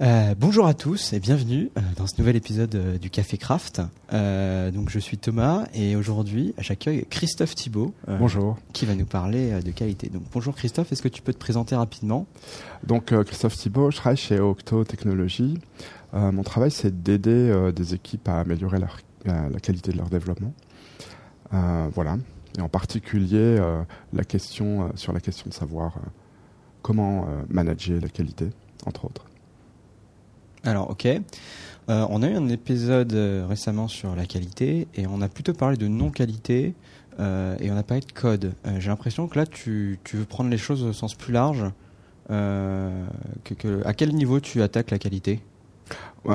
Euh, bonjour à tous et bienvenue euh, dans ce nouvel épisode euh, du Café Craft. donc je suis Thomas et aujourd'hui j'accueille Christophe Thibault. bonjour. Qui va nous parler de qualité. Donc bonjour Christophe, est-ce que tu peux te présenter rapidement? Donc Christophe Thibault, je travaille chez Octo Technologies. mon travail c'est d'aider des équipes à améliorer la qualité de leur développement. voilà. Et en particulier la question sur la question de savoir comment manager la qualité, entre autres. Alors, ok. Euh, on a eu un épisode euh, récemment sur la qualité et on a plutôt parlé de non-qualité euh, et on a parlé de code. J'ai l'impression que là, tu, veux prendre les choses au sens plus large. À quel niveau tu attaques la qualité?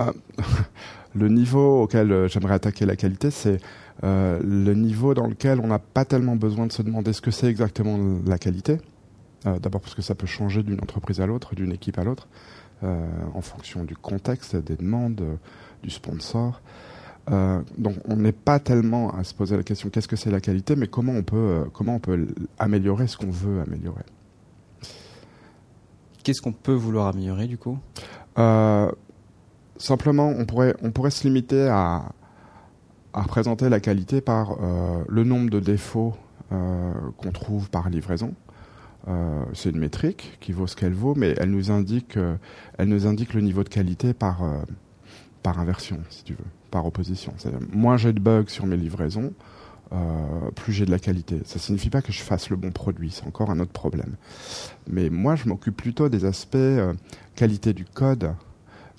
Le niveau auquel j'aimerais attaquer la qualité, c'est le niveau dans lequel on n'a pas tellement besoin de se demander ce que c'est exactement la qualité. D'abord parce que ça peut changer d'une entreprise à l'autre, d'une équipe à l'autre. Euh, en fonction du contexte, des demandes, euh, du sponsor. Euh, donc on n'est pas tellement à se poser la question qu'est-ce que c'est la qualité, mais comment on peut, comment on peut améliorer ce qu'on veut améliorer. Qu'est-ce qu'on peut vouloir améliorer du coup? Simplement, on pourrait, on pourrait se limiter à, à représenter la qualité par le nombre de défauts qu'on trouve par livraison. Euh, c'est une métrique qui vaut ce qu'elle vaut, mais elle nous indique, euh, elle nous indique le niveau de qualité par, euh, par inversion, si tu veux, par opposition. Moins j'ai de bugs sur mes livraisons, plus j'ai de la qualité. Ça ne signifie pas que je fasse le bon produit, c'est encore un autre problème. Mais moi, je m'occupe plutôt des aspects qualité du code,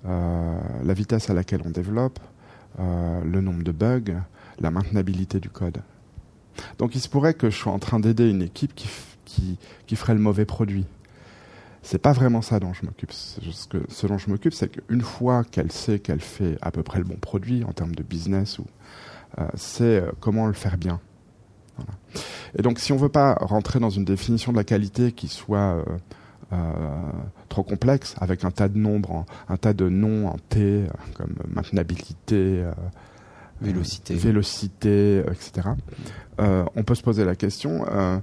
la vitesse à laquelle on développe, le nombre de bugs, la maintenabilité du code. Donc il se pourrait que je sois en train d'aider une équipe qui, qui, ferait le mauvais produit. C'est pas vraiment ça dont je m'occupe. Ce, dont je m'occupe, c'est qu'une fois qu'elle sait qu'elle fait à peu près le bon produit en termes de business, ou euh, c'est euh, comment le faire bien. Et donc, si on veut pas rentrer dans une définition de la qualité qui soit euh, trop complexe, avec un tas de nombres, un tas de noms en T, comme maintenabilité, vélocité, vélocité, etc. on peut se poser la question euh,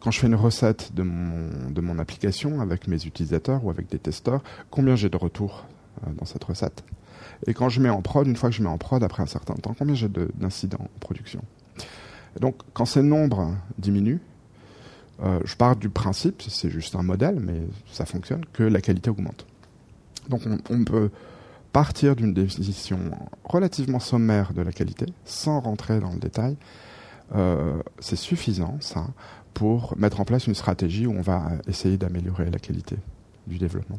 quand je fais une recette de mon, application avec mes utilisateurs ou avec des testeurs, combien j'ai de retours euh, dans cette recette? Et quand je mets en prod, une fois que je mets en prod, après un certain temps, combien j'ai d'incidents en production? Donc, quand ces nombres diminuent, euh, je pars du principe, c'est juste un modèle, mais ça fonctionne, que la qualité augmente. Donc on, on peut partir d'une définition relativement sommaire de la qualité, sans rentrer dans le détail, euh, c'est suffisant, ça, pour mettre en place une stratégie où on va essayer d'améliorer la qualité du développement.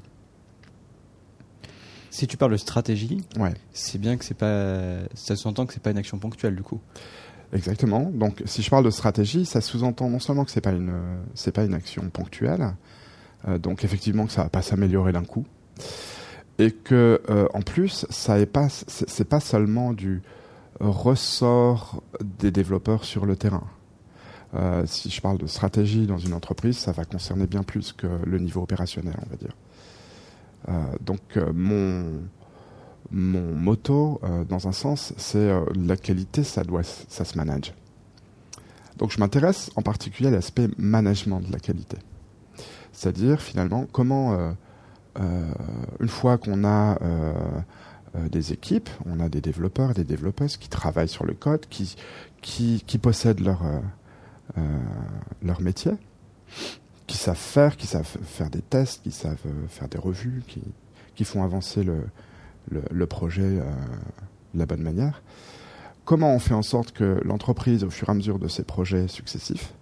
Si tu parles de stratégie, ouais. c'est bien que c'est pas, ça s'entend que c'est pas une action ponctuelle du coup. Exactement. Donc, si je parle de stratégie, ça sous-entend non seulement que c'est pas une, c'est pas une action ponctuelle, euh, donc effectivement que ça va pas s'améliorer d'un coup, et que euh, en plus, ça est pas, c'est pas seulement du ressort des développeurs sur le terrain. Euh, si je parle de stratégie dans une entreprise, ça va concerner bien plus que le niveau opérationnel, on va dire. Euh, donc euh, mon mon motto, dans un sens, c'est la qualité, ça doit, ça se manage. Donc je m'intéresse en particulier à l'aspect management de la qualité, c'est-à-dire finalement comment une fois qu'on a des équipes, on a des développeurs et des développeuses qui travaillent sur le code, qui, qui, possèdent leur, euh, euh, leur métier, qui savent faire, qui savent faire des tests, qui savent faire des revues, qui, qui font avancer le, le, le projet de la bonne manière. Comment on fait en sorte que l'entreprise, au fur et à mesure de ses projets successifs,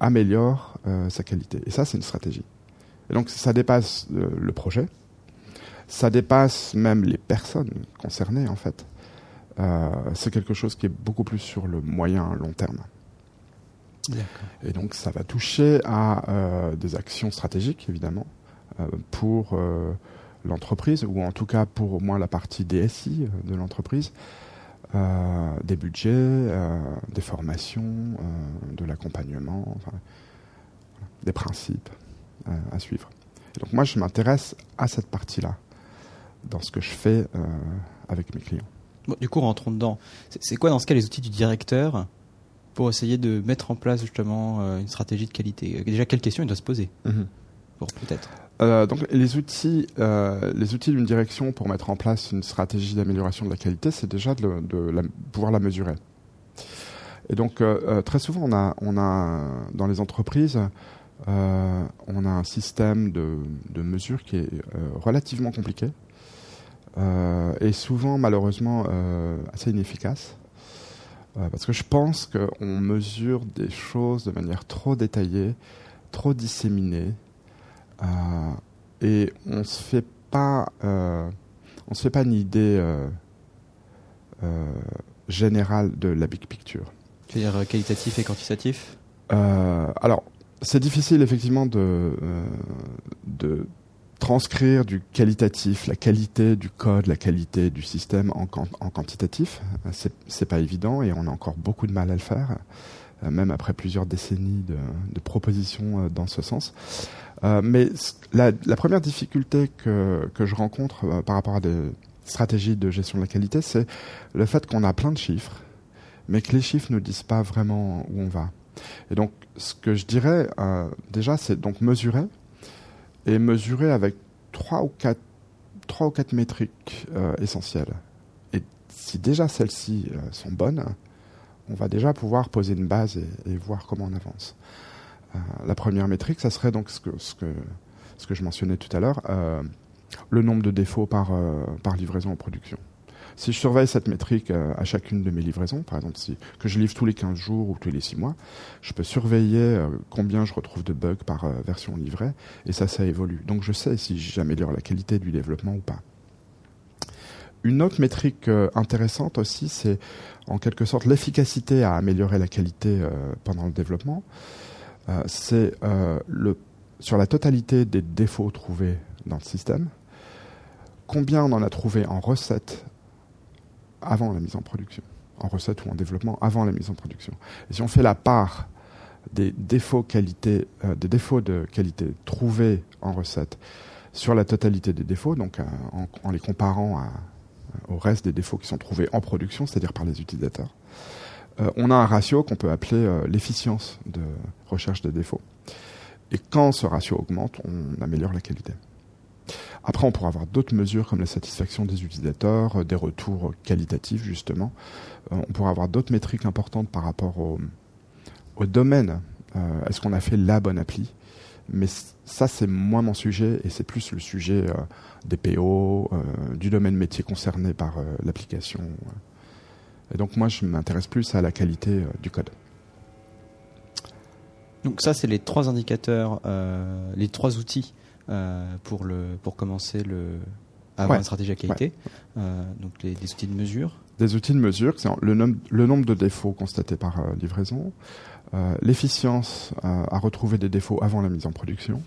améliore sa qualité? Et ça, c'est une stratégie. Et donc, ça dépasse le projet, ça dépasse même les personnes concernées en fait. Euh, c'est quelque chose qui est beaucoup plus sur le moyen long terme. Et donc ça va toucher à euh, des actions stratégiques évidemment euh, pour l'entreprise ou en tout cas pour au moins la partie DSI de l'entreprise, des budgets, des formations, de l'accompagnement, enfin, des principes à suivre. donc moi je m'intéresse à cette partie-là dans ce que je fais euh, avec mes clients. du coup, rentrons dedans. C'est quoi dans ce cas les outils du directeur pour essayer de mettre en place justement euh, une stratégie de qualité? Déjà, quelles questions il doit se poser? Mhm. Peut-être. euh, donc les outils, euh, les outils d'une direction pour mettre en place une stratégie d'amélioration de la qualité, c'est déjà de, de pouvoir la mesurer. Et donc euh, très souvent, on a, on a dans les entreprises, on a un système de, de mesure qui est relativement compliqué et souvent malheureusement assez inefficace. parce que je pense qu'on mesure des choses de manière trop détaillée, trop disséminée, euh, et on se fait pas, euh, on se fait pas une idée euh, générale de la big picture. Tu veux dire qualitatif et quantitatif? Alors, c'est difficile effectivement de, de transcrire du qualitatif, la qualité du code, la qualité du système en, quantitatif. C'est pas évident et on a encore beaucoup de mal à le faire, même après plusieurs décennies de, propositions dans ce sens. Euh, mais la, première difficulté que, que je rencontre euh, par rapport à des stratégies de gestion de la qualité, c'est le fait qu'on a plein de chiffres, mais que les chiffres ne disent pas vraiment où on va. Et donc, ce que je dirais euh, déjà, c'est donc mesurer et mesurer avec trois ou quatre, trois ou quatre métriques euh, essentielles. Et si déjà celles-ci sont bonnes, on va déjà pouvoir poser une base et, voir comment on avance. Euh, la première métrique, ça serait donc ce que, ce que, ce que je mentionnais tout à l'heure, euh, le nombre de défauts par, euh, par livraison en production. Si je surveille cette métrique à chacune de mes livraisons, par exemple si, que je livre tous les 15 jours ou tous les 6 mois, je peux surveiller combien je retrouve de bugs par version livrée, et ça, ça évolue. Donc je sais si j'améliore la qualité du développement ou pas. Une autre métrique intéressante aussi, c'est en quelque sorte l'efficacité à améliorer la qualité pendant le développement. Euh, c'est euh, sur la totalité des défauts trouvés dans le système, combien on en a trouvé en recette avant la mise en production, en recette ou en développement avant la mise en production. Si on fait la part des défauts qualité, euh, des défauts de qualité trouvés en recette sur la totalité des défauts, donc en, en, les comparant à, au reste des défauts qui sont trouvés en production, c'est-à-dire par les utilisateurs, euh, on a un ratio qu'on peut appeler euh, l'efficience de recherche des défauts. Et quand ce ratio augmente, on améliore la qualité. Après, on pourra avoir d'autres mesures comme la satisfaction des utilisateurs, euh, des retours qualitatifs justement. on pourra avoir d'autres métriques importantes par rapport au, domaine. Est-ce qu'on a fait la bonne appli? Mais ça, c'est moins mon sujet et c'est plus le sujet des PO, du domaine métier concerné par l'application. Et donc moi, je m'intéresse plus à la qualité euh, du code. Donc ça, c'est les trois indicateurs, euh, les trois outils euh, pour, le, pour commencer le, à avoir une stratégie à qualité. donc les, des outils de mesure. Des outils de mesure, c'est le, le, nombre de défauts constatés par livraison, l'efficience à retrouver des défauts avant la mise en production,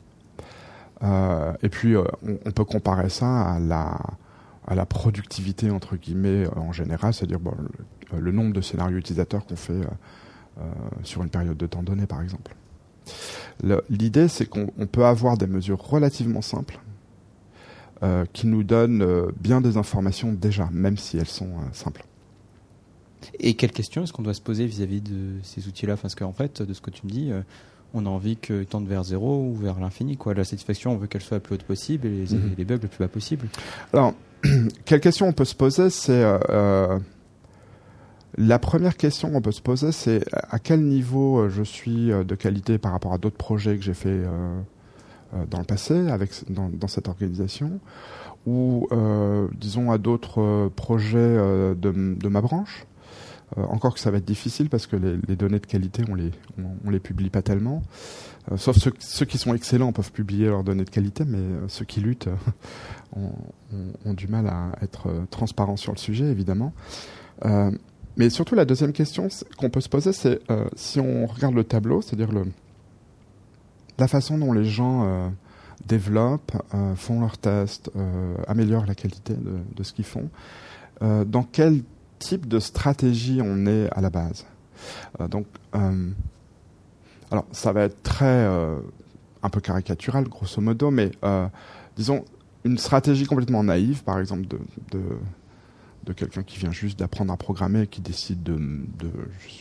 et puis on, on, peut comparer ça à la à la productivité entre guillemets euh, en général, c'est-à-dire bon, le, nombre de scénarios utilisateurs qu'on fait euh, euh, sur une période de temps donnée, par exemple. L'idée, c'est qu'on peut avoir des mesures relativement simples euh, qui nous donnent euh, bien des informations déjà, même si elles sont euh, simples. Et quelles questions est-ce qu'on doit se poser vis-à-vis de ces outils-là? Parce qu'en fait, de ce que tu me dis, on a envie qu'ils tendent vers zéro ou vers l'infini. Quoi. La satisfaction, on veut qu'elle soit la plus haute possible et les, mhm. les bugs le plus bas possible. Alors, quelle question on peut se poser? C'est la première question qu'on peut se poser, c'est à quel niveau euh, je suis de qualité par rapport à d'autres projets que j'ai fait dans le passé avec dans, cette organisation, ou disons à d'autres projets de, ma branche? encore que ça va être difficile parce que les, données de qualité, on les les publie pas tellement. Euh, sauf ceux, qui sont excellents peuvent publier leurs données de qualité, mais euh, ceux qui luttent euh, ont, du mal à être transparents sur le sujet, évidemment. Mais surtout, la deuxième question qu'on peut se poser, c'est si on regarde le tableau, c'est-à-dire la façon dont les gens développent, font leurs tests, améliorent la qualité de, ce qu'ils font, dans quel type de stratégie on est à la base? donc, alors, ça va être très euh, un peu caricatural, grosso modo, mais euh, disons une stratégie complètement naïve, par exemple, de, de quelqu'un qui vient juste d'apprendre à programmer, qui décide de,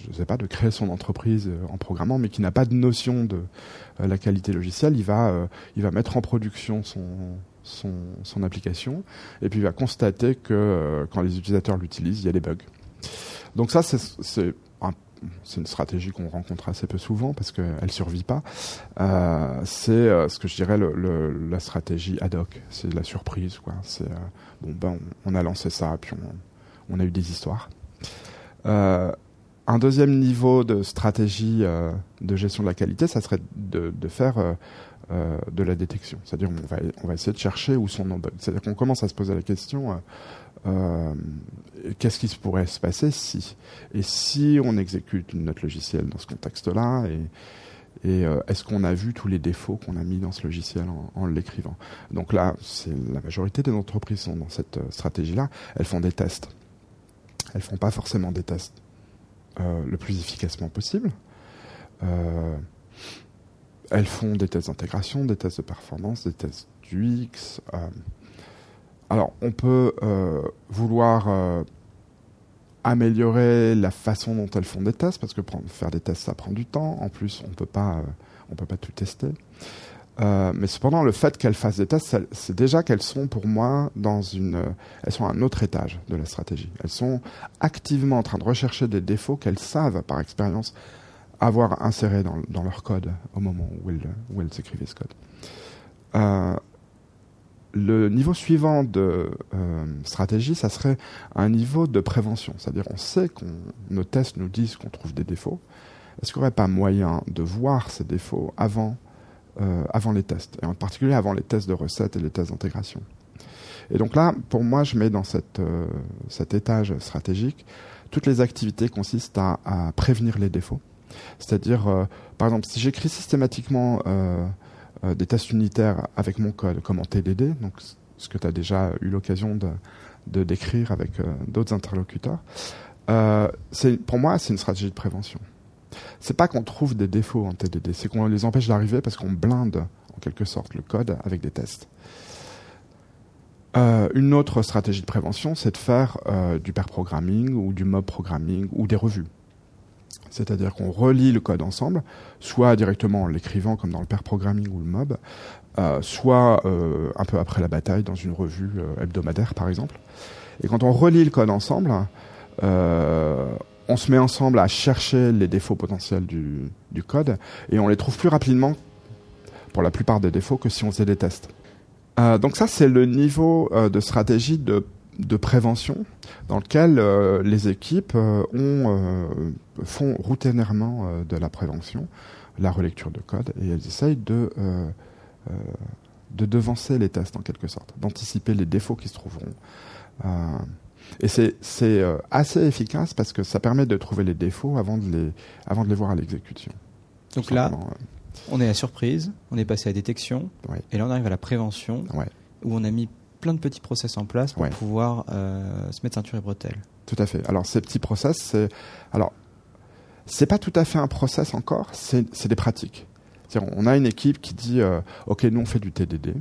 je sais pas, de créer son entreprise euh, en programmant, mais qui n'a pas de notion de euh, la qualité logicielle, il va, euh, il va mettre en production son, son, son, application et puis il va constater que quand les utilisateurs l'utilisent, il y a des bugs. Donc ça, c'est c'est une stratégie qu'on rencontre assez peu souvent parce qu'elle survit pas. Euh, c'est euh, ce que je dirais la stratégie ad hoc. C'est la surprise, quoi. C'est euh, bon, ben on, a lancé ça, puis on, a eu des histoires. Un deuxième niveau de stratégie de gestion de la qualité, ça serait de, de faire de la détection. C'est-à-dire on va, on va essayer de chercher où sont nos bugs. C'est-à-dire qu'on commence à se poser la question euh, qu'est-ce qui pourrait se passer si Et si on exécute notre logiciel dans ce contexte-là et, euh, est-ce qu'on a vu tous les défauts qu'on a mis dans ce logiciel en, l'écrivant? Donc là, la majorité des entreprises sont dans cette euh, stratégie-là. Elles font des tests. Elles font pas forcément des tests le plus efficacement possible. elles font des tests d'intégration, des tests de performance, des tests d'UX. Alors, on peut euh, vouloir euh, améliorer la façon dont elles font des tests, parce que faire des tests, ça prend du temps. En plus, on euh, on peut pas tout tester. mais cependant, le fait qu'elles fassent des tests, c'est déjà qu'elles sont pour moi dans une, elles sont à un autre étage de la stratégie. Elles sont activement en train de rechercher des défauts qu'elles savent par expérience avoir insérés dans, leur code au moment où elles, où elles écrivaient ce code. Le niveau suivant de euh, stratégie, ça serait un niveau de prévention. C'est-à-dire, on sait que nos tests nous disent qu'on trouve des défauts. Est-ce qu'il n'y aurait pas moyen de voir ces défauts avant, euh, avant les tests, et en particulier avant les tests de recettes et les tests d'intégration? Et donc là, pour moi, je mets dans euh, cet étage stratégique toutes les activités consistent à, prévenir les défauts. C'est-à-dire, par exemple, si j'écris systématiquement des tests unitaires avec mon code, comme en TDD, donc ce que tu as déjà eu l'occasion de, décrire avec euh, d'autres interlocuteurs. Euh, pour moi, c'est une stratégie de prévention. C'est pas qu'on trouve des défauts en TDD, c'est qu'on les empêche d'arriver parce qu'on blinde en quelque sorte le code avec des tests. une autre stratégie de prévention, c'est de faire du pair programming ou du mob programming ou des revues. C'est-à-dire qu'on relie le code ensemble, soit directement en l'écrivant comme dans le pair programming ou le mob, euh, soit euh, un peu après la bataille dans une revue euh, hebdomadaire par exemple. Et quand on relie le code ensemble, on se met ensemble à chercher les défauts potentiels du, du, code et on les trouve plus rapidement pour la plupart des défauts que si on faisait des tests. donc ça c'est le niveau de stratégie de de prévention dans lequel euh, les équipes euh, ont, euh, font routinièrement de la prévention, la relecture de code, et elles essayent de, de devancer les tests en quelque sorte, d'anticiper les défauts qui se trouveront. et c'est assez efficace parce que ça permet de trouver les défauts avant de les, avant de les voir à l'exécution. Donc là, on est à surprise, on est passé à détection, et là on arrive à la prévention, où on a mis plein de petits process en place pour pouvoir euh, se mettre ceinture et bretelles. Tout à fait. Alors ces petits process, c'est alors c'est pas tout à fait un process encore, c'est des pratiques. On a une équipe qui dit euh, ok nous on fait du TDD.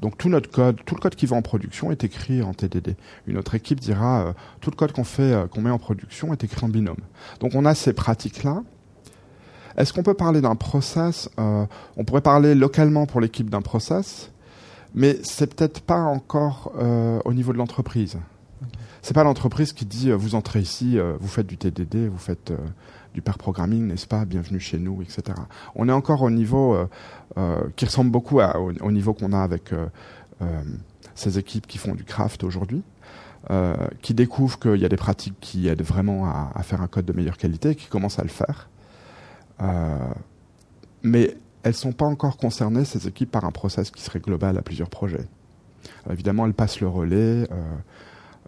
Donc tout notre code, tout le code qui va en production est écrit en TDD. Une autre équipe dira euh, tout le code qu'on fait, qu'on met en production est écrit en binôme. Donc on a ces pratiques là. Est-ce qu'on peut parler d'un process On pourrait parler localement pour l'équipe d'un process, mais c'est peut-être pas encore euh, au niveau de l'entreprise. C'est pas l'entreprise qui dit euh, vous entrez ici, euh, vous faites du TDD, vous faites du pair programming, n'est-ce pas Bienvenue chez nous, etc. On est encore au niveau qui ressemble beaucoup au, niveau qu'on a avec ces équipes qui font du craft aujourd'hui. qui découvrent qu'il y a des pratiques qui aident vraiment à, à, faire un code de meilleure qualité, qui commencent à le faire. mais elles sont pas encore concernées, ces équipes, par un process qui serait global à plusieurs projets. Euh, évidemment, elles passent le relais, euh,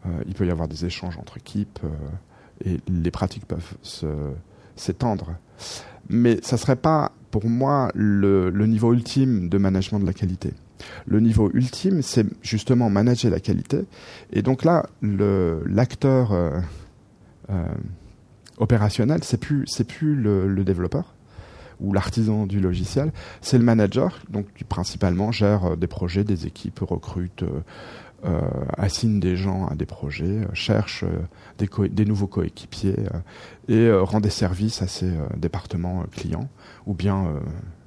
euh, il peut y avoir des échanges entre équipes, et les pratiques peuvent s'étendre. Mais ça serait pas, pour moi, le, niveau ultime de management de la qualité. Le niveau ultime, c'est justement manager la qualité. Et donc là, l'acteur opérationnel, c'est plus, plus le développeur, ou l'artisan du logiciel, c'est le manager, donc qui principalement gère euh, des projets, des équipes, recrute, euh, assigne des gens à des projets, cherche des, des, nouveaux coéquipiers et rend des services à ses départements clients, ou bien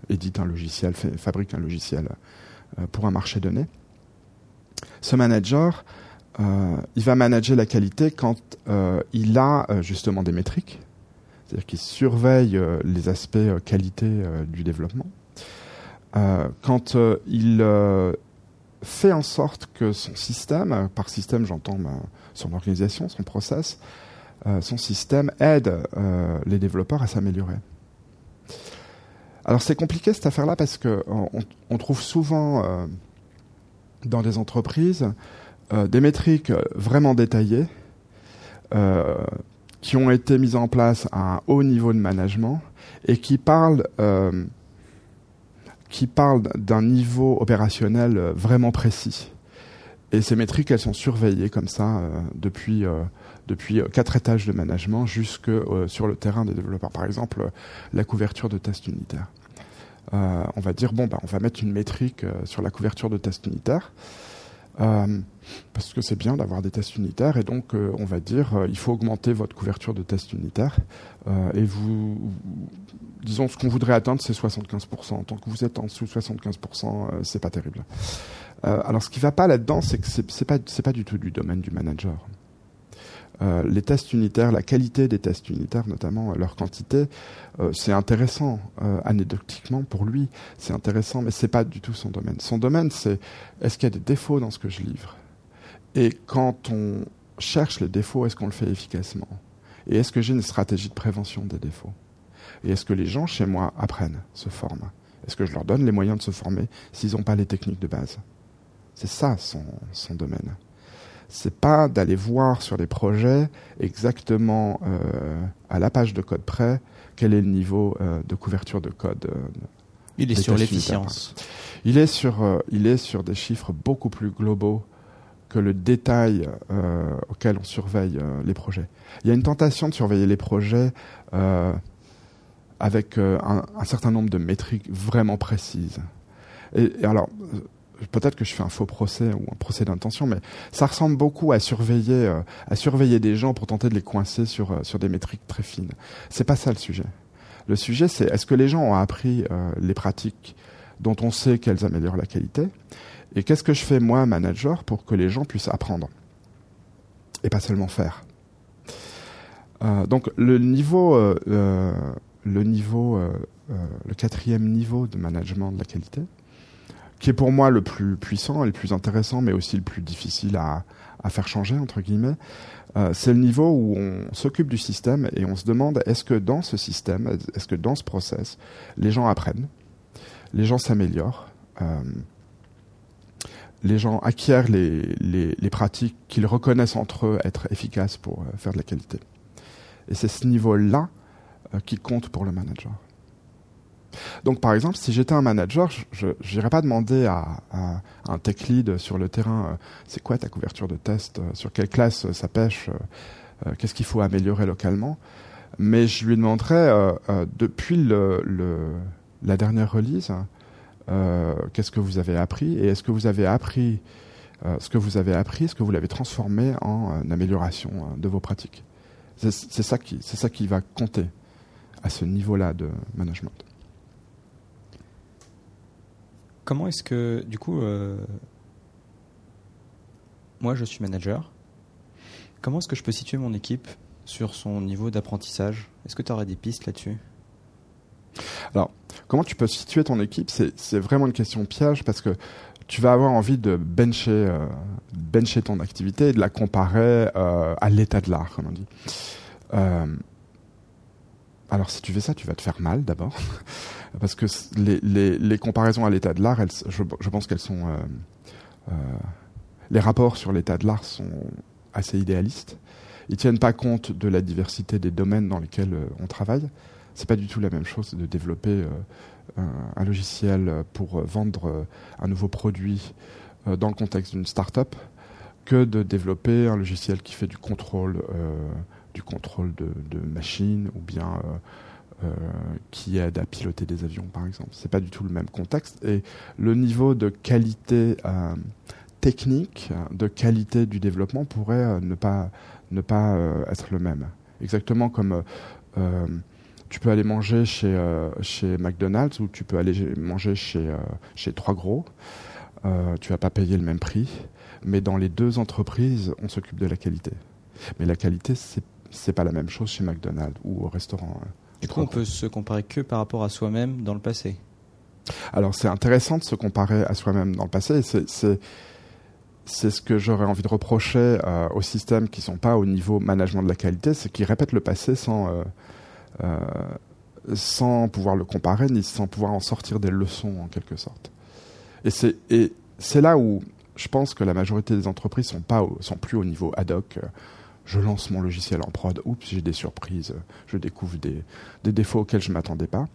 édite un logiciel, fabrique un logiciel pour un marché donné. Ce manager, il va manager la qualité quand il a justement des métriques, c'est-à-dire qu'il surveille les aspects qualité du développement euh, quand euh, il euh, fait en sorte que son système, par système j'entends son organisation, son process, son système aide les développeurs à s'améliorer. Alors c'est compliqué cette affaire-là parce que on, trouve souvent dans des entreprises des métriques vraiment détaillées qui ont été mises en place à un haut niveau de management et qui parlent qui parle d'un niveau opérationnel euh, vraiment précis. Et ces métriques, elles sont surveillées comme ça euh, depuis euh, depuis quatre étages de management jusque sur le terrain des développeurs. Par exemple, la couverture de tests unitaires. on va dire bon, bah, on va mettre une métrique sur la couverture de tests unitaires. Parce que c'est bien d'avoir des tests unitaires et donc on va dire il faut augmenter votre couverture de tests unitaires et vous disons, ce qu'on voudrait atteindre, c'est 75%. Tant que vous êtes en dessous de 75%, euh, c'est pas terrible. Euh, alors, ce qui va pas là-dedans, c'est que c'est pas, c'est pas du tout du domaine du manager. Euh, les tests unitaires, la qualité des tests unitaires, notamment leur quantité, c'est intéressant anecdotiquement pour lui, c'est intéressant, mais c'est pas du tout son domaine. Son domaine, c'est est-ce qu'il y a des défauts dans ce que je livre? Et quand on cherche les défauts, est-ce qu'on le fait efficacement? Et est-ce que j'ai une stratégie de prévention des défauts? Et est-ce que les gens chez moi apprennent, se forment Est-ce que je leur donne les moyens de se former s'ils n'ont pas les techniques de base? C'est ça son domaine. C'est pas d'aller voir sur les projets exactement euh, à la page de code près quel est le niveau euh, de couverture de code. Euh, il est sur l'efficience. Il est sur, il est sur des chiffres beaucoup plus globaux que le détail auquel on surveille les projets. Il y a une tentation de surveiller les projets avec un, certain nombre de métriques vraiment précises. Et, alors, peut-être que je fais un faux procès ou un procès d'intention, mais ça ressemble beaucoup à surveiller, euh, à surveiller des gens pour tenter de les coincer sur, sur des métriques très fines. C'est pas ça le sujet. Le sujet, c'est est-ce que les gens ont appris les pratiques dont on sait qu'elles améliorent la qualité Et qu'est-ce que je fais, moi, manager, pour que les gens puissent apprendre Et pas seulement faire? donc, le niveau le niveau, euh, euh, le quatrième niveau de management de la qualité, qui est pour moi le plus puissant et le plus intéressant, mais aussi le plus difficile à, à faire changer entre guillemets. Euh, c'est le niveau où on s'occupe du système et on se demande est-ce que dans ce système, est-ce que dans ce process, les gens apprennent, les gens s'améliorent, euh, les gens acquièrent les, les, pratiques qu'ils reconnaissent entre eux être efficaces pour euh, faire de la qualité. Et c'est ce niveau-là qui compte pour le manager. Donc, par exemple, si j'étais un manager, je n'irais pas demander à, un tech lead sur le terrain euh, c'est quoi ta couverture de test, euh, sur quelle classe ça pêche, qu'est-ce qu'il faut améliorer localement. Mais je lui demanderais, depuis la dernière release, qu'est-ce que vous avez appris et est-ce que vous avez appris ce que vous avez appris, est-ce que vous l'avez transformé en amélioration de vos pratiques. C'est ça qui va compter à ce niveau-là de management. Comment est-ce que, du coup, euh, moi je suis manager, comment est-ce que je peux situer mon équipe sur son niveau d'apprentissage? Est-ce que tu aurais des pistes là-dessus? Alors, comment tu peux situer ton équipe? C'est vraiment une question piège parce que tu vas avoir envie de bencher, euh, ton activité et de la comparer euh, à l'état de l'art, comme on dit. Alors si tu fais ça, tu vas te faire mal d'abord, parce que les, comparaisons à l'état de l'art, je, pense qu'elles sont... Euh, euh, les rapports sur l'état de l'art sont assez idéalistes. Ils tiennent pas compte de la diversité des domaines dans lesquels euh, on travaille. C'est pas du tout la même chose de développer un, logiciel pour vendre un nouveau produit dans le contexte d'une start-up que de développer un logiciel qui fait du contrôle du contrôle de, machines ou bien euh, euh, qui aide à piloter des avions, par exemple. C'est pas du tout le même contexte et le niveau de qualité euh, technique de qualité du développement pourrait ne pas ne pas être le même. Exactement comme tu peux aller manger chez, chez McDonald's ou tu peux aller manger chez, chez Trois Gros. Tu vas pas payer le même prix, mais dans les deux entreprises, on s'occupe de la qualité. Mais la qualité, c'est c'est pas la même chose chez McDonald's ou au restaurant. Du coup, on peut se comparer que par rapport à soi-même dans le passé. Alors, c'est intéressant de se comparer à soi-même dans le passé. C'est c'est ce que j'aurais envie de reprocher euh, aux systèmes qui sont pas au niveau management de la qualité, c'est qu'ils répètent le passé sans euh, euh, sans pouvoir le comparer ni sans pouvoir en sortir des leçons en quelque sorte. Et c'est et c'est là où je pense que la majorité des entreprises sont pas sont plus au niveau ad hoc je lance mon logiciel en prod, oups, j'ai des surprises, je découvre des, défauts auxquels je ne m'attendais pas.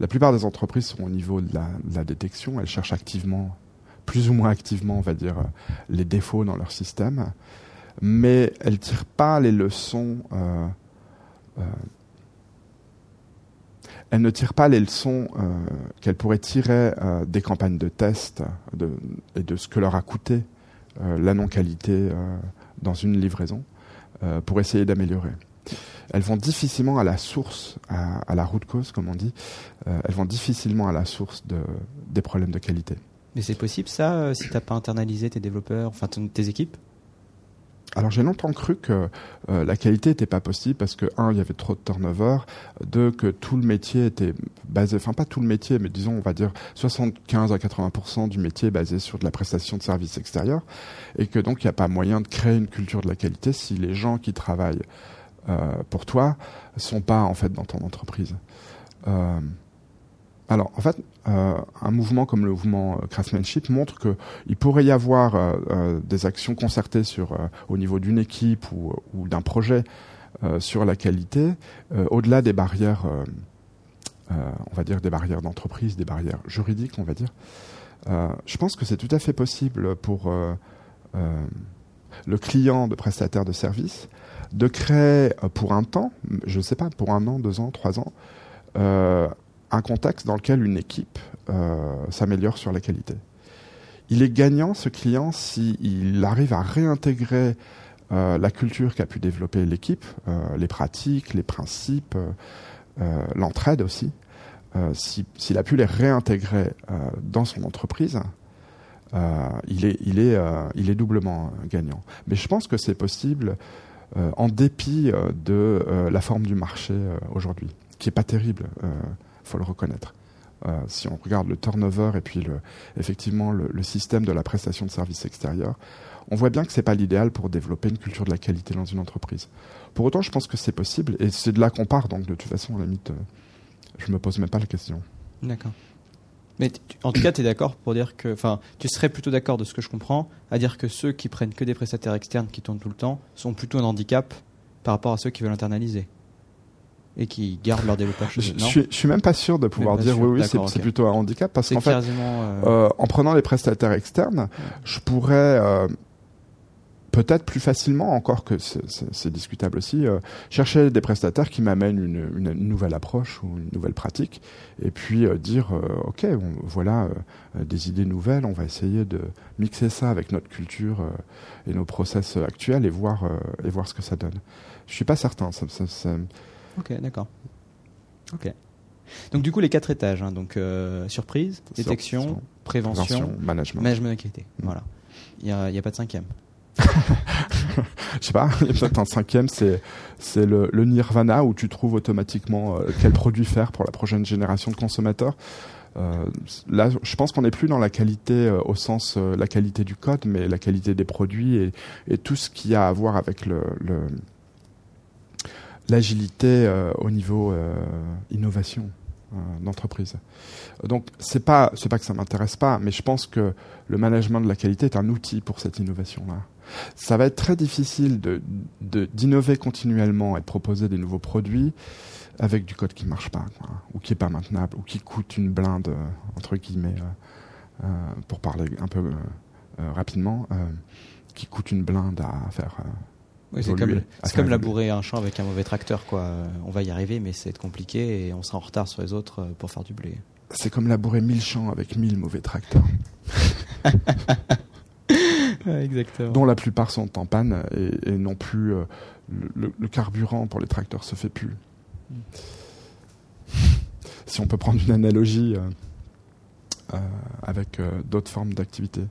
La plupart des entreprises sont au niveau de la, détection, elles cherchent activement, plus ou moins activement, on va dire, les défauts dans leur système, mais elles ne tirent pas les leçons. Euh, euh, elles ne tirent pas les leçons euh, qu'elles pourraient tirer des campagnes de test et de ce que leur a coûté la non-qualité dans une livraison. Euh, pour essayer d'améliorer. Elles vont difficilement à la source, à, la route cause, comme on dit, euh, elles vont difficilement à la source de, des problèmes de qualité. Mais c'est possible ça, euh, si tu n'as pas internalisé tes développeurs, enfin tes équipes? Alors j'ai longtemps cru que euh, la qualité n'était pas possible parce que un il y avait trop de turnover, deux que tout le métier était basé, enfin pas tout le métier, mais disons on va dire 75 à 80% du métier est basé sur de la prestation de services extérieurs et que donc il n'y a pas moyen de créer une culture de la qualité si les gens qui travaillent euh, pour toi sont pas en fait dans ton entreprise. Euh, alors, en fait, euh, un mouvement comme le mouvement euh, craftsmanship montre qu'il pourrait y avoir euh, des actions concertées sur, au niveau d'une équipe ou, d'un projet sur la qualité, au-delà des barrières, on va dire des barrières d'entreprise, des barrières juridiques, on va dire. je pense que c'est tout à fait possible pour le client de prestataire de service de créer pour un temps, je ne sais pas, pour un an, deux ans, trois ans, un contexte dans lequel une équipe euh, s'améliore sur la qualité. Il est gagnant, ce client, s'il arrive à réintégrer euh, la culture qu'a pu développer l'équipe, euh, les pratiques, les principes, l'entraide aussi. S'il a pu les réintégrer dans son entreprise, il, est, il, est, il est doublement gagnant. Mais je pense que c'est possible en dépit de la forme du marché aujourd'hui, qui est pas terrible faut le reconnaître. Euh, si on regarde le turnover et puis le, effectivement le, système de la prestation de services extérieurs, on voit bien que c'est pas l'idéal pour développer une culture de la qualité dans une entreprise. Pour autant, je pense que c'est possible et c'est de là qu'on part. Donc de toute façon, à la limite, euh, je me pose même pas la question. D'accord. Mais en tout cas, tu es d'accord pour dire que, enfin, tu serais plutôt d'accord de ce que je comprends, à dire que ceux qui prennent que des prestataires externes qui tournent tout le temps sont plutôt un handicap par rapport à ceux qui veulent internaliser et qui gardent leur développeur je, je, suis, je suis même pas sûr de pouvoir dire oui, oui, c'est plutôt un handicap parce qu'en fait, euh, euh... en prenant les prestataires externes, je pourrais euh, peut-être plus facilement, encore que c'est discutable aussi, chercher des prestataires qui m'amènent une, une, nouvelle approche ou une nouvelle pratique, et puis dire, ok, voilà des idées nouvelles, on va essayer de mixer ça avec notre culture et nos process actuels et voir et voir ce que ça donne. Je suis pas certain. Ça, ça, ça Ok, d'accord. Ok. Donc du coup les quatre étages, hein, donc euh, surprise, détection, prévention, management, management qualité. Mm. Voilà. Il n'y a, a, pas de cinquième. Je sais pas, il y a peut-être un cinquième, c'est c'est le, le, nirvana où tu trouves automatiquement euh, quel produit faire pour la prochaine génération de consommateurs. Euh, là, je pense qu'on n'est plus dans la qualité euh, au sens la qualité du code, mais la qualité des produits et, et tout ce qui a à voir avec le, le l'agilité euh, au niveau euh, innovation euh, d'entreprise. Donc c'est pas c'est pas que ça m'intéresse pas, mais je pense que le management de la qualité est un outil pour cette innovation là. Ça va être très difficile de d'innover continuellement et de proposer des nouveaux produits avec du code qui marche pas ou qui est pas maintenable ou qui coûte une blinde entre guillemets pour parler un peu rapidement qui coûte une blinde à faire c'est comme, comme labourer un champ avec un mauvais tracteur, quoi. On va y arriver, mais c'est compliqué et on sera en retard sur les autres euh, pour faire du blé. C'est comme labourer mille champs avec mille mauvais tracteurs. Exactement. dont la plupart sont en panne et, et non plus euh, le, le carburant pour les tracteurs se fait plus. si on peut prendre une analogie euh, euh, avec euh, d'autres formes d'activité.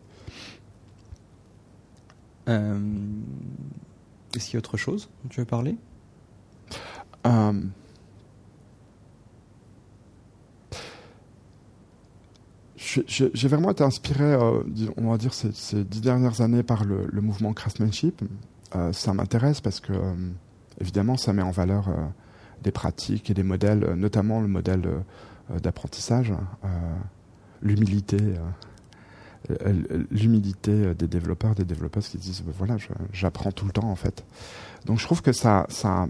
Est-ce qu'il y a autre chose dont tu veux parler? Euh, J'ai vraiment été inspiré, euh, on va dire, ces, dix dernières années par le, mouvement craftsmanship. Euh, ça m'intéresse parce que, évidemment, ça met en valeur des pratiques et des modèles, notamment le modèle d'apprentissage, l'humilité. L'humilité des développeurs, des développeuses qui disent ben voilà, j'apprends tout le temps en fait. Donc je trouve que ça, ça a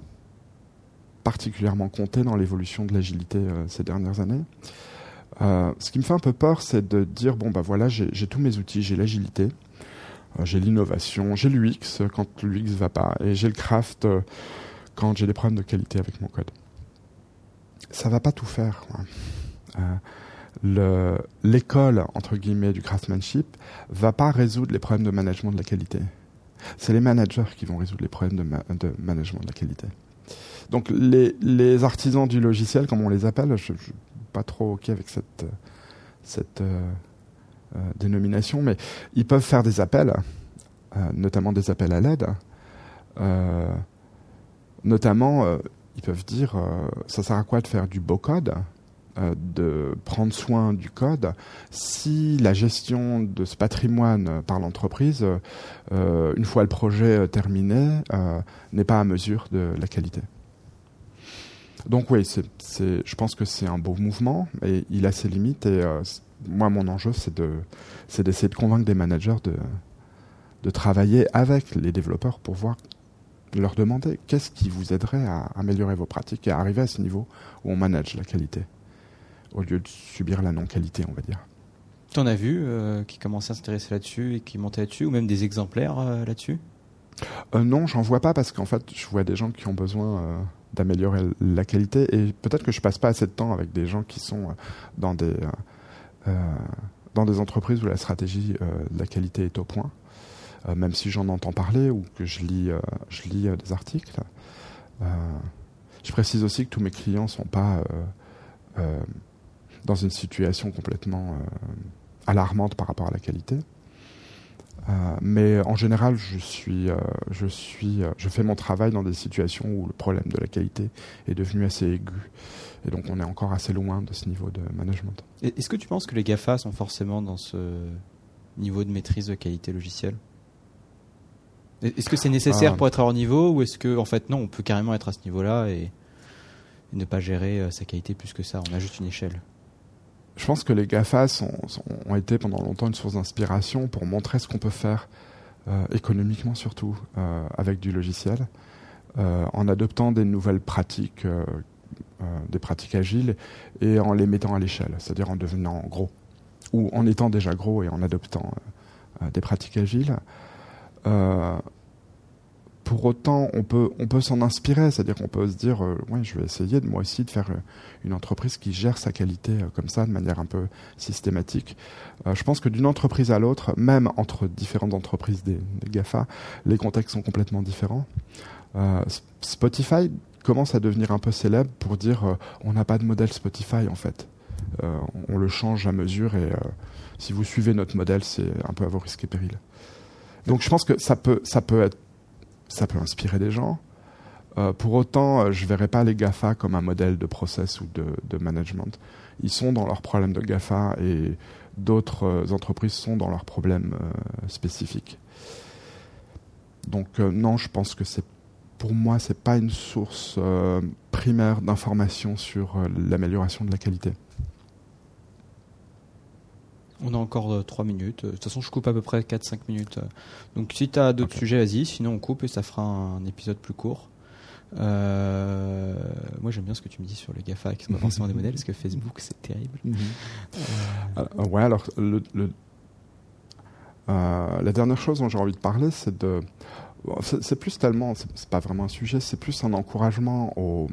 particulièrement compté dans l'évolution de l'agilité euh, ces dernières années. Euh, ce qui me fait un peu peur, c'est de dire bon bah voilà, j'ai tous mes outils, j'ai l'agilité, euh, j'ai l'innovation, j'ai l'UX quand l'UX va pas, et j'ai le craft quand j'ai des problèmes de qualité avec mon code. Ça va pas tout faire. Le- l'école entre guillemets du craftsmanship va pas résoudre les problèmes de management de la qualité. C'est les managers qui vont résoudre les problèmes de, ma- de management de la qualité. Donc les, artisans du logiciel, comme on les appelle, je, je suis pas trop ok avec cette, euh, euh, dénomination, mais ils peuvent faire des appels, euh, notamment des appels à l'aide. Notamment, ils peuvent dire, ça sert à quoi de faire du beau code? De prendre soin du code si la gestion de ce patrimoine euh, par l'entreprise, euh, une fois le projet euh, terminé, euh, n'est pas à mesure de la qualité. Donc oui, je pense que c'est un beau mouvement et il a ses limites et euh, moi mon enjeu c'est de d'essayer de convaincre des managers de de travailler avec les développeurs pour voir leur demander qu'est-ce qui vous aiderait à améliorer vos pratiques et à arriver à ce niveau où on manage la qualité au lieu de subir la non-qualité, on va dire. T'en as vu euh, qui commençaient à s'intéresser là-dessus et qui montaient là-dessus, ou même des exemplaires euh, là-dessus? Euh, non, j'en vois pas parce qu'en fait, je vois des gens qui ont besoin euh, d'améliorer la qualité et peut-être que je passe pas assez de temps avec des gens qui sont dans des dans des entreprises où la stratégie de la qualité est au point, même si j'en entends parler ou que je lis je lis des articles. Je précise aussi que tous mes clients sont pas dans une situation complètement euh, alarmante par rapport à la qualité. Euh, mais en général, je suis, euh, je suis, je fais mon travail dans des situations où le problème de la qualité est devenu assez aigu, et donc on est encore assez loin de ce niveau de management. Est-ce que tu penses que les GAFA sont forcément dans ce niveau de maîtrise de qualité logicielle? Est-ce que c'est nécessaire pour être à leur niveau ou est-ce que en fait non, on peut carrément être à ce niveau-là et, et ne pas gérer euh, sa qualité plus que ça? On a juste une échelle. Je pense que les GAFA ont été pendant longtemps une source d'inspiration pour montrer ce qu'on peut faire euh, économiquement surtout euh, avec du logiciel, euh, en adoptant des nouvelles pratiques, des pratiques agiles, et en les mettant à l'échelle, c'est-à-dire en devenant gros, ou en étant déjà gros et en adoptant des pratiques agiles. Pour autant, on peut, on peut s'en inspirer, c'est-à-dire qu'on peut se dire, euh, ouais, je vais essayer de moi aussi de faire euh, une entreprise qui gère sa qualité euh, comme ça, de manière un peu systématique. Euh, je pense que d'une entreprise à l'autre, même entre différentes entreprises des, GAFA, les contextes sont complètement différents. Spotify commence à devenir un peu célèbre pour dire, on n'a pas de modèle Spotify en fait. On le change à mesure et si vous suivez notre modèle, c'est un peu à vos risques et périls. Donc je pense que ça peut, ça peut être, ça peut inspirer des gens. Euh, pour autant, euh, je verrais pas les GAFA comme un modèle de process ou de, management. Ils sont dans leurs problèmes de GAFA et d'autres euh, entreprises sont dans leurs problèmes spécifiques. Donc non, je pense que c'est pour moi c'est pas une source primaire d'information sur l'amélioration de la qualité. On a encore 3 minutes. Euh, De toute façon, je coupe à peu près 4-5 minutes. Euh, Donc si tu as d'autres sujets, vas-y. Sinon, on coupe et ça fera un épisode plus court. Euh, moi, j'aime bien ce que tu me dis sur les GAFA qui sont pas forcément des modèles, parce que Facebook, c'est terrible. Euh, ouais, alors le, le- euh, la dernière chose dont j'ai envie de parler, c'est de, c'est plus tellement, c'est c'est pas vraiment un sujet, c'est plus un encouragement au,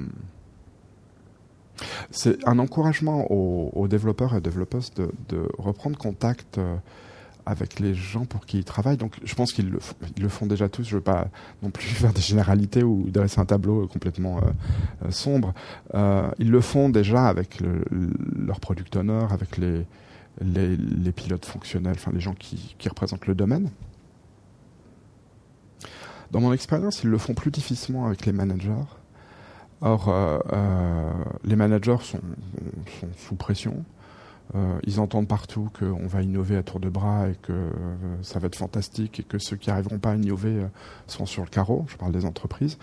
c'est un encouragement aux, développeurs et développeuses de, de reprendre contact euh, avec les gens pour qui ils travaillent. Donc je pense qu'ils le, font déjà tous. Je veux pas non plus faire des généralités ou dresser un tableau complètement euh, euh, sombre. Ils le font déjà avec le, leur product owner, avec les, pilotes fonctionnels, enfin les gens qui représentent le domaine. Dans mon expérience, ils le font plus difficilement avec les managers. Or, euh, euh, les managers sont, sous pression. Euh, ils entendent partout qu'on va innover à tour de bras et que ça va être fantastique et que ceux qui n'arriveront pas à innover sont sur le carreau. Je parle des entreprises.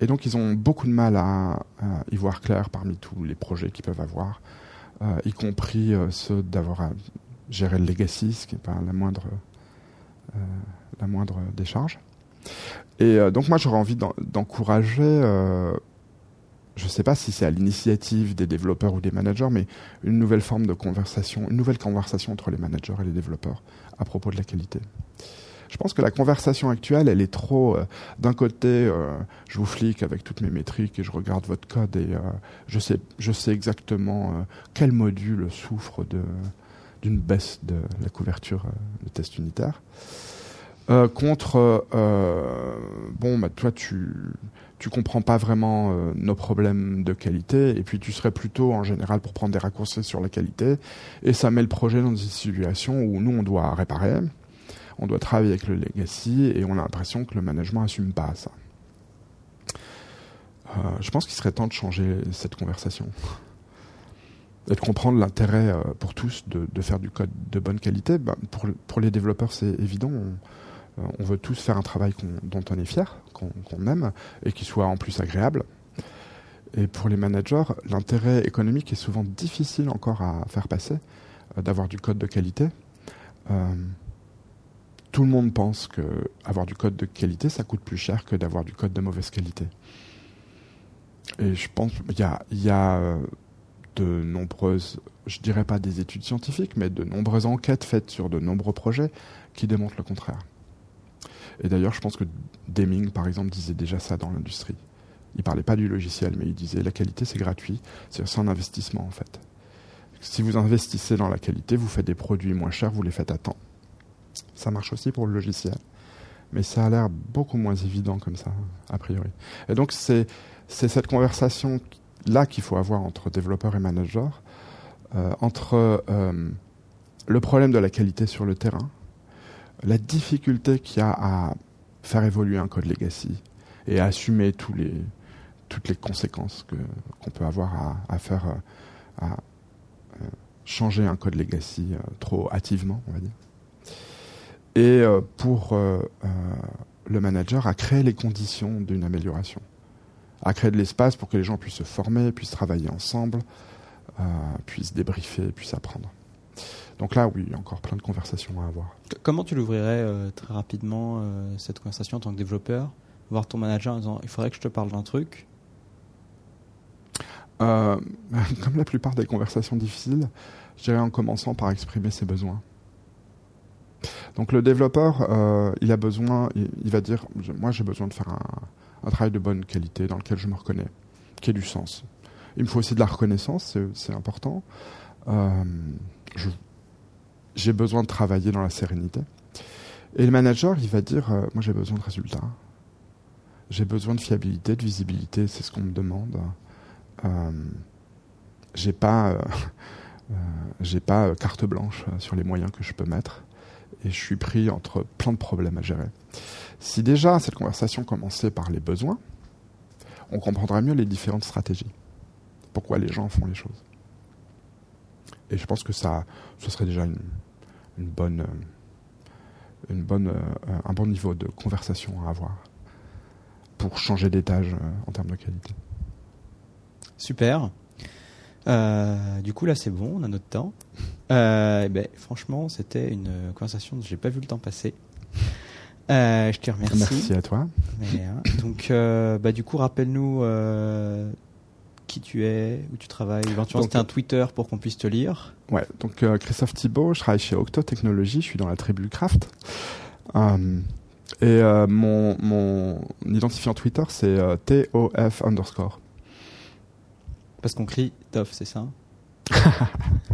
et donc ils ont beaucoup de mal à, à, y voir clair parmi tous les projets qu'ils peuvent avoir, y compris ceux d'avoir à gérer le legacy, ce qui n'est pas la moindre, la moindre décharge. Et donc moi j'aurais envie d'encourager je ne sais pas si c'est à l'initiative des développeurs ou des managers, mais une nouvelle forme de conversation, une nouvelle conversation entre les managers et les développeurs à propos de la qualité. Je pense que la conversation actuelle, elle est trop. Euh, d'un côté, euh, je vous flique avec toutes mes métriques et je regarde votre code et euh, je sais, je sais exactement quel module souffre d'une baisse de la couverture de test unitaire. Contre, bon, bah, toi, tu tu comprends pas vraiment euh, nos problèmes de qualité et puis tu serais plutôt en général pour prendre des raccourcis sur la qualité et ça met le projet dans une situation où nous on doit réparer, on doit travailler avec le legacy et on a l'impression que le management assume pas ça. Euh, je pense qu'il serait temps de changer cette conversation et de comprendre l'intérêt euh, pour tous de, faire du code de bonne qualité. Ben, pour, pour les développeurs, c'est évident. Euh, on veut tous faire un travail dont on est fier, qu'on aime, et qui soit en plus agréable. Et pour les managers, l'intérêt économique est souvent difficile encore à faire passer, euh, d'avoir du code de qualité. Euh, tout le monde pense que avoir du code de qualité, ça coûte plus cher que d'avoir du code de mauvaise qualité. Et je pense qu'il y y a de nombreuses, je dirais pas des études scientifiques, mais de nombreuses enquêtes faites sur de nombreux projets qui démontrent le contraire. Et d'ailleurs, je pense que Deming, par exemple, disait déjà ça dans l'industrie. Il parlait pas du logiciel, mais il disait la qualité, c'est gratuit, c'est un investissement en fait. Si vous investissez dans la qualité, vous faites des produits moins chers, vous les faites à temps. Ça marche aussi pour le logiciel. Mais ça a l'air beaucoup moins évident comme ça, a priori. Et donc, c'est cette conversation-là qu'il faut avoir entre développeurs et managers, euh, entre euh, le problème de la qualité sur le terrain, la difficulté qu'il y a à faire évoluer un code legacy et à assumer toutes les conséquences que, qu'on peut avoir à, faire, euh, changer un code legacy euh, trop hâtivement, on va dire. Et euh, pour le manager, à créer les conditions d'une amélioration, à créer de l'espace pour que les gens puissent se former, puissent travailler ensemble, puissent débriefer, puissent apprendre. Donc là, oui, il y a encore plein de conversations à avoir. Comment tu l'ouvrirais euh, très rapidement, euh, cette conversation en tant que développeur? Voir ton manager en disant il faudrait que je te parle d'un truc euh, Comme la plupart des conversations difficiles, je dirais en commençant par exprimer ses besoins. Donc le développeur, il a besoin, il, il va dire moi j'ai besoin de faire un, un, travail de bonne qualité dans lequel je me reconnais, qui ait du sens. Il me faut aussi de la reconnaissance, c'est important. Euh, je, j'ai besoin de travailler dans la sérénité. Et le manager, il va dire, euh, moi j'ai besoin de résultats. J'ai besoin de fiabilité, de visibilité, c'est ce qu'on me demande. Euh, j'ai pas, euh, euh j'ai pas carte blanche sur les moyens que je peux mettre, et je suis pris entre plein de problèmes à gérer. Si déjà cette conversation commençait par les besoins, on comprendrait mieux les différentes stratégies. Pourquoi les gens font les choses. Et je pense que ça, ce serait déjà une, une bonne, euh, une bonne, euh, un bon niveau de conversation à avoir pour changer d'étage euh, en termes de qualité. Super. Euh, du coup, là, c'est bon, on a notre temps. Euh, ben, franchement, c'était une conversation dont j'ai pas vu le temps passer. Euh, je te remercie. Merci à toi. Donc, bah, du coup, rappelle-nous qui tu es, où tu travailles. Éventuellement, c'était un Twitter pour qu'on puisse te lire. Ouais, donc euh, Christophe Thibault, je travaille chez Octo Technologies, je suis dans la tribu Craft. Euh, et euh, mon, mon identifiant Twitter, c'est euh, TOF underscore. Parce qu'on crie TOF, c'est ça?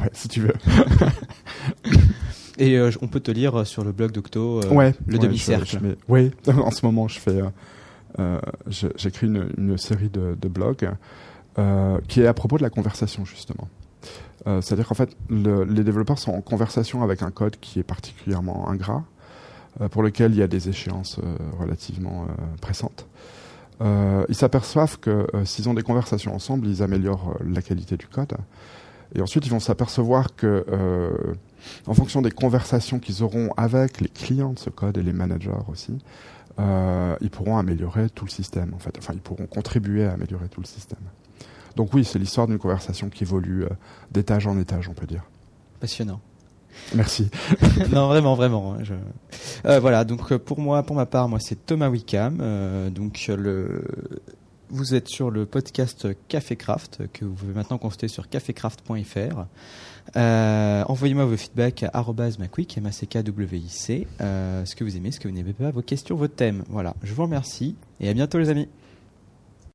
Ouais, si tu veux. Et euh, on peut te lire sur le blog d'Octo, euh, ouais, le ouais, demi-cercle. Oui, en ce moment, je fais, euh, euh, j'écris une, une série de, de blogs euh, qui est à propos de la conversation justement. Euh, C'est-à-dire qu'en fait, le- les développeurs sont en conversation avec un code qui est particulièrement ingrat, euh, pour lequel il y a des échéances euh, relativement euh, pressantes. Euh, ils s'aperçoivent que euh, s'ils ont des conversations ensemble, ils améliorent euh, la qualité du code. Et ensuite, ils vont s'apercevoir que, euh, en fonction des conversations qu'ils auront avec les clients de ce code et les managers aussi, euh, ils pourront améliorer tout le système. En fait, enfin, ils pourront contribuer à améliorer tout le système. Donc oui, c'est l'histoire d'une conversation qui évolue euh, d'étage en étage, on peut dire. Passionnant. Merci. non, vraiment, vraiment. hein, je- Euh, voilà, donc euh, pour moi, pour ma part, moi c'est Thomas Wickham. euh, donc le, vous êtes sur le podcast Café Craft que vous pouvez maintenant consulter sur cafécraft.fr. Euh, Envoyez-moi vos feedbacks à @maquick, m a c k w i c. Euh, ce que vous aimez, ce que vous n'aimez pas, vos questions, vos thèmes. Voilà, je vous remercie et à bientôt les amis.